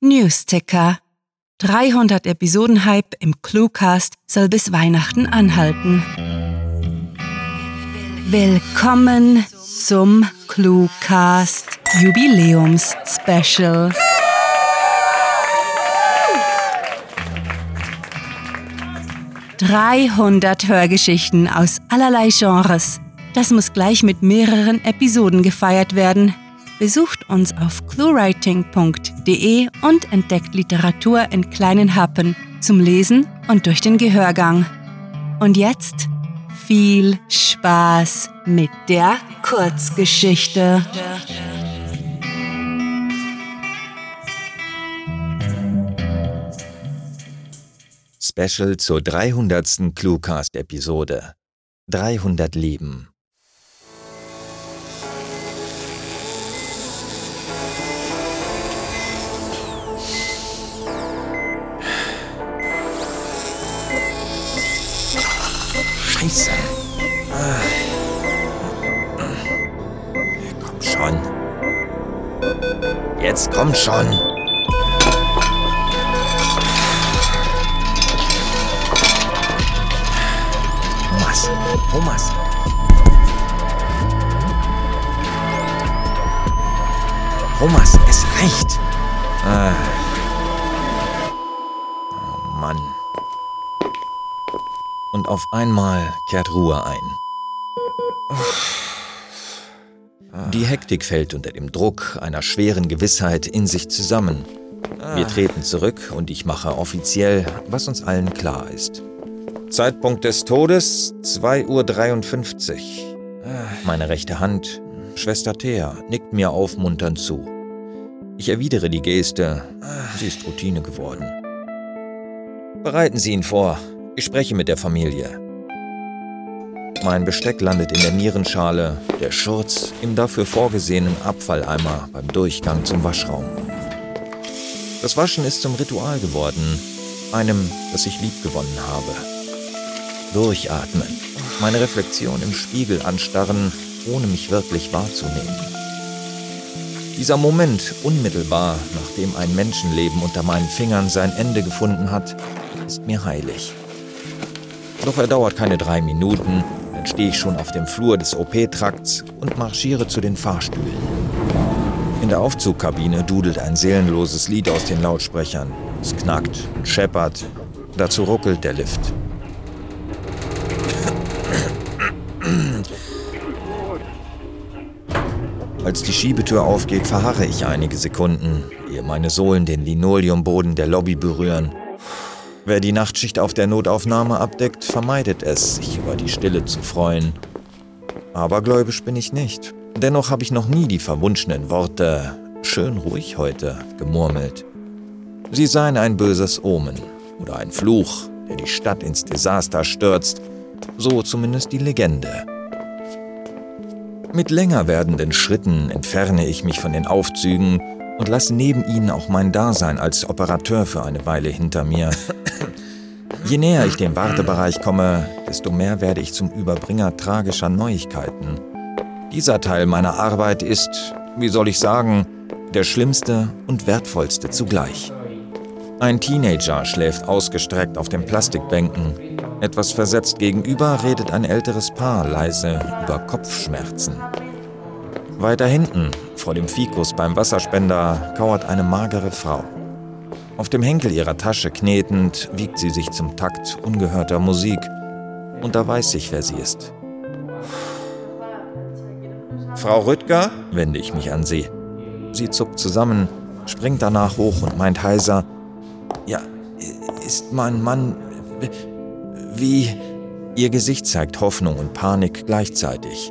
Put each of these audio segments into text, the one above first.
Newsticker. 300 Episoden Hype im Cluecast soll bis Weihnachten anhalten. Willkommen zum Cluecast Jubiläums Special. »300 Hörgeschichten aus allerlei Genres. Das muss gleich mit mehreren Episoden gefeiert werden. Besucht uns auf cluewriting.de und entdeckt Literatur in kleinen Happen zum Lesen und durch den Gehörgang. Und jetzt viel Spaß mit der Kurzgeschichte. Special zur 300. Cluecast-Episode. 300 Leben. Scheiße. Komm schon. Jetzt komm schon. Thomas. Thomas. Thomas, es reicht. Ah. Oh Mann. Und auf einmal kehrt Ruhe ein. Die Hektik fällt unter dem Druck einer schweren Gewissheit in sich zusammen. Wir treten zurück und ich mache offiziell, was uns allen klar ist. Zeitpunkt des Todes 2.53 Uhr. Meine rechte Hand, Schwester Thea, nickt mir aufmunternd zu. Ich erwidere die Geste. Sie ist Routine geworden. Bereiten Sie ihn vor. Ich spreche mit der Familie. Mein Besteck landet in der Nierenschale, der Schurz im dafür vorgesehenen Abfalleimer beim Durchgang zum Waschraum. Das Waschen ist zum Ritual geworden, einem, das ich liebgewonnen habe. Durchatmen, meine Reflexion im Spiegel anstarren, ohne mich wirklich wahrzunehmen. Dieser Moment, unmittelbar nachdem ein Menschenleben unter meinen Fingern sein Ende gefunden hat, ist mir heilig. Doch er dauert keine drei Minuten, dann stehe ich schon auf dem Flur des OP-Trakts und marschiere zu den Fahrstühlen. In der Aufzugkabine dudelt ein seelenloses Lied aus den Lautsprechern. Es knackt und scheppert, dazu ruckelt der Lift. Als die Schiebetür aufgeht, verharre ich einige Sekunden, ehe meine Sohlen den Linoleumboden der Lobby berühren. Wer die Nachtschicht auf der Notaufnahme abdeckt, vermeidet es, sich über die Stille zu freuen. Aber gläubisch bin ich nicht. Dennoch habe ich noch nie die verwunschenen Worte schön ruhig heute gemurmelt. Sie seien ein böses Omen oder ein Fluch, der die Stadt ins Desaster stürzt, so zumindest die Legende. Mit länger werdenden Schritten entferne ich mich von den Aufzügen und lasse neben ihnen auch mein Dasein als Operateur für eine Weile hinter mir. Je näher ich dem Wartebereich komme, desto mehr werde ich zum Überbringer tragischer Neuigkeiten. Dieser Teil meiner Arbeit ist, wie soll ich sagen, der schlimmste und wertvollste zugleich. Ein Teenager schläft ausgestreckt auf den Plastikbänken. Etwas versetzt gegenüber redet ein älteres Paar leise über Kopfschmerzen. Weiter hinten, vor dem Fikus beim Wasserspender, kauert eine magere Frau. Auf dem Henkel ihrer Tasche knetend wiegt sie sich zum Takt ungehörter Musik. Und da weiß ich, wer sie ist. Frau Rüttger, wende ich mich an sie. Sie zuckt zusammen, springt danach hoch und meint heiser, ja, ist mein Mann wie... Ihr Gesicht zeigt Hoffnung und Panik gleichzeitig.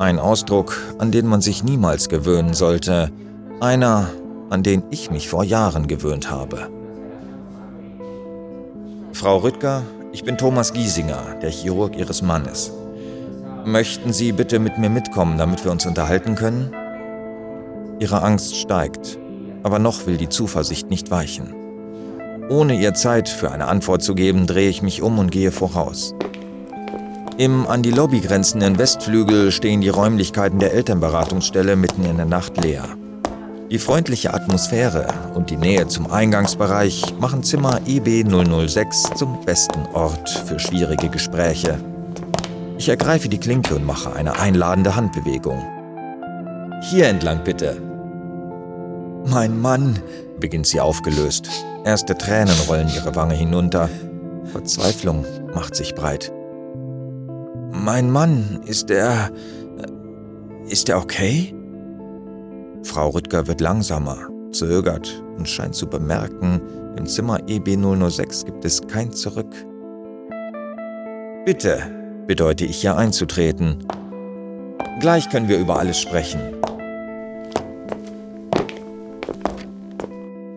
Ein Ausdruck, an den man sich niemals gewöhnen sollte. Einer, an den ich mich vor Jahren gewöhnt habe. Frau Rüttger, ich bin Thomas Giesinger, der Chirurg Ihres Mannes. Möchten Sie bitte mit mir mitkommen, damit wir uns unterhalten können? Ihre Angst steigt, aber noch will die Zuversicht nicht weichen. Ohne ihr Zeit für eine Antwort zu geben, drehe ich mich um und gehe voraus. Im an die Lobby grenzenden Westflügel stehen die Räumlichkeiten der Elternberatungsstelle mitten in der Nacht leer. Die freundliche Atmosphäre und die Nähe zum Eingangsbereich machen Zimmer EB 006 zum besten Ort für schwierige Gespräche. Ich ergreife die Klinke und mache eine einladende Handbewegung. Hier entlang bitte. Mein Mann, beginnt sie aufgelöst. Erste Tränen rollen ihre Wange hinunter. Verzweiflung macht sich breit. Mein Mann, ist er. Ist er okay? Frau Rüttger wird langsamer, zögert und scheint zu bemerken, im Zimmer EB 006 gibt es kein Zurück. Bitte, bedeute ich ihr einzutreten. Gleich können wir über alles sprechen.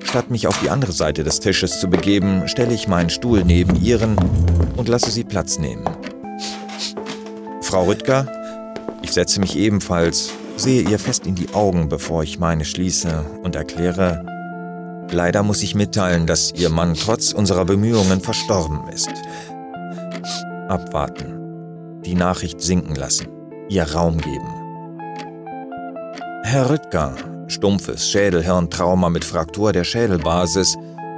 Statt mich auf die andere Seite des Tisches zu begeben, stelle ich meinen Stuhl neben ihren und lasse sie Platz nehmen. Frau Rüttger, ich setze mich ebenfalls, sehe ihr fest in die Augen, bevor ich meine schließe und erkläre, leider muss ich mitteilen, dass Ihr Mann trotz unserer Bemühungen verstorben ist. Abwarten, die Nachricht sinken lassen, ihr Raum geben. Herr Rüttger, stumpfes Schädelhirntrauma mit Fraktur der Schädelbasis,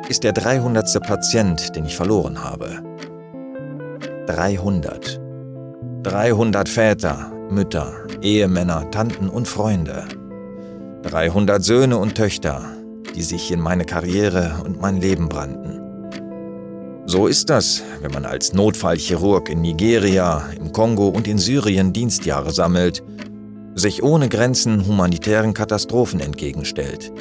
ist der 300. Patient, den ich verloren habe. 300. 300 Väter, Mütter, Ehemänner, Tanten und Freunde. 300 Söhne und Töchter, die sich in meine Karriere und mein Leben brannten. So ist das, wenn man als Notfallchirurg in Nigeria, im Kongo und in Syrien Dienstjahre sammelt sich ohne Grenzen humanitären Katastrophen entgegenstellt.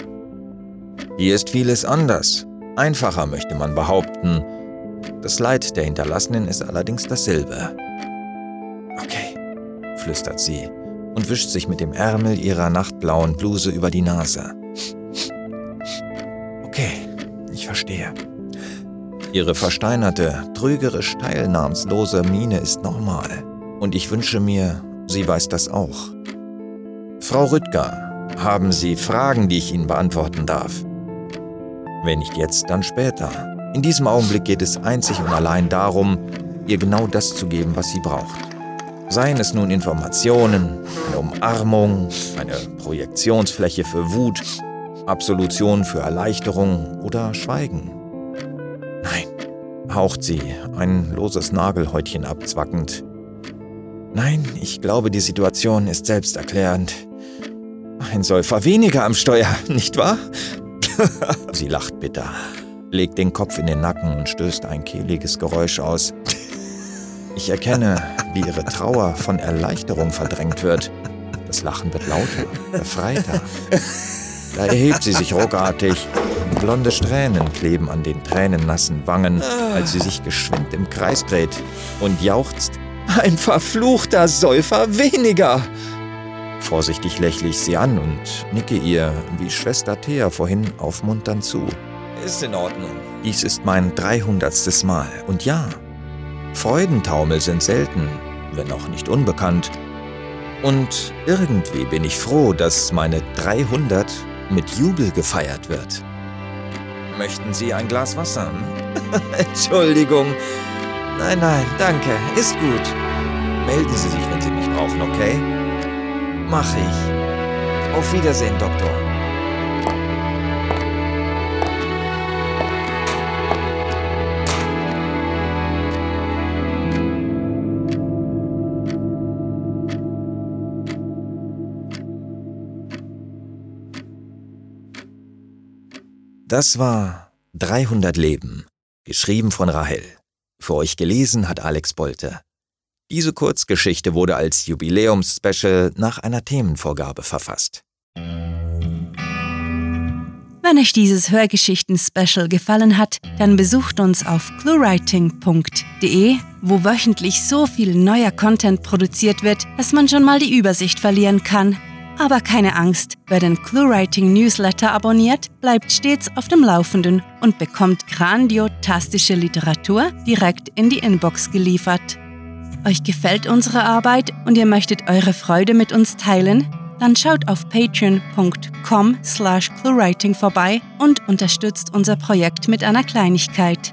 Hier ist vieles anders, einfacher möchte man behaupten. Das Leid der Hinterlassenen ist allerdings dasselbe. Okay, flüstert sie und wischt sich mit dem Ärmel ihrer nachtblauen Bluse über die Nase. Okay, ich verstehe. Ihre versteinerte, trügerisch teilnahmslose Miene ist normal. Und ich wünsche mir, sie weiß das auch. Frau Rüttger, haben Sie Fragen, die ich Ihnen beantworten darf? Wenn nicht jetzt, dann später. In diesem Augenblick geht es einzig und allein darum, ihr genau das zu geben, was sie braucht. Seien es nun Informationen, eine Umarmung, eine Projektionsfläche für Wut, Absolution für Erleichterung oder Schweigen. Nein, haucht sie, ein loses Nagelhäutchen abzwackend. Nein, ich glaube, die Situation ist selbsterklärend. Ein Säufer weniger am Steuer, nicht wahr? Sie lacht bitter, legt den Kopf in den Nacken und stößt ein kehliges Geräusch aus. Ich erkenne, wie ihre Trauer von Erleichterung verdrängt wird. Das Lachen wird lauter, befreiter. Da erhebt sie sich ruckartig. Blonde Strähnen kleben an den tränennassen Wangen, als sie sich geschwind im Kreis dreht und jauchzt. Ein verfluchter Säufer weniger! Vorsichtig lächle ich sie an und nicke ihr, wie Schwester Thea vorhin, aufmunternd zu. Ist in Ordnung. Dies ist mein 300. Mal. Und ja, Freudentaumel sind selten, wenn auch nicht unbekannt. Und irgendwie bin ich froh, dass meine 300 mit Jubel gefeiert wird. Möchten Sie ein Glas Wasser? Entschuldigung. Nein, nein, danke. Ist gut. Melden Sie sich, wenn Sie mich brauchen, okay? Mach ich. Auf Wiedersehen, Doktor. Das war 300 Leben, geschrieben von Rahel. Für euch gelesen hat Alex Bolte. Diese Kurzgeschichte wurde als Jubiläumsspecial nach einer Themenvorgabe verfasst. Wenn euch dieses Hörgeschichten-Special gefallen hat, dann besucht uns auf cluewriting.de, wo wöchentlich so viel neuer Content produziert wird, dass man schon mal die Übersicht verlieren kann. Aber keine Angst, wer den ClueWriting Newsletter abonniert, bleibt stets auf dem Laufenden und bekommt grandiotastische Literatur direkt in die Inbox geliefert. Euch gefällt unsere Arbeit und ihr möchtet eure Freude mit uns teilen? Dann schaut auf patreon.com slash cluewriting vorbei und unterstützt unser Projekt mit einer Kleinigkeit.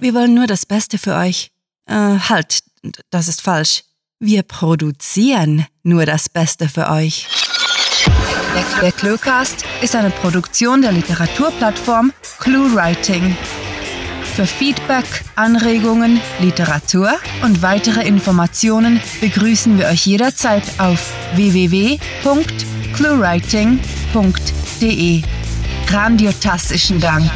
Wir wollen nur das Beste für euch. Äh, halt, das ist falsch. Wir produzieren nur das Beste für euch. Der, Cluecast ist eine Produktion der Literaturplattform ClueWriting. Für Feedback, Anregungen, Literatur und weitere Informationen begrüßen wir euch jederzeit auf www.cluewriting.de. Grandiotastischen Dank.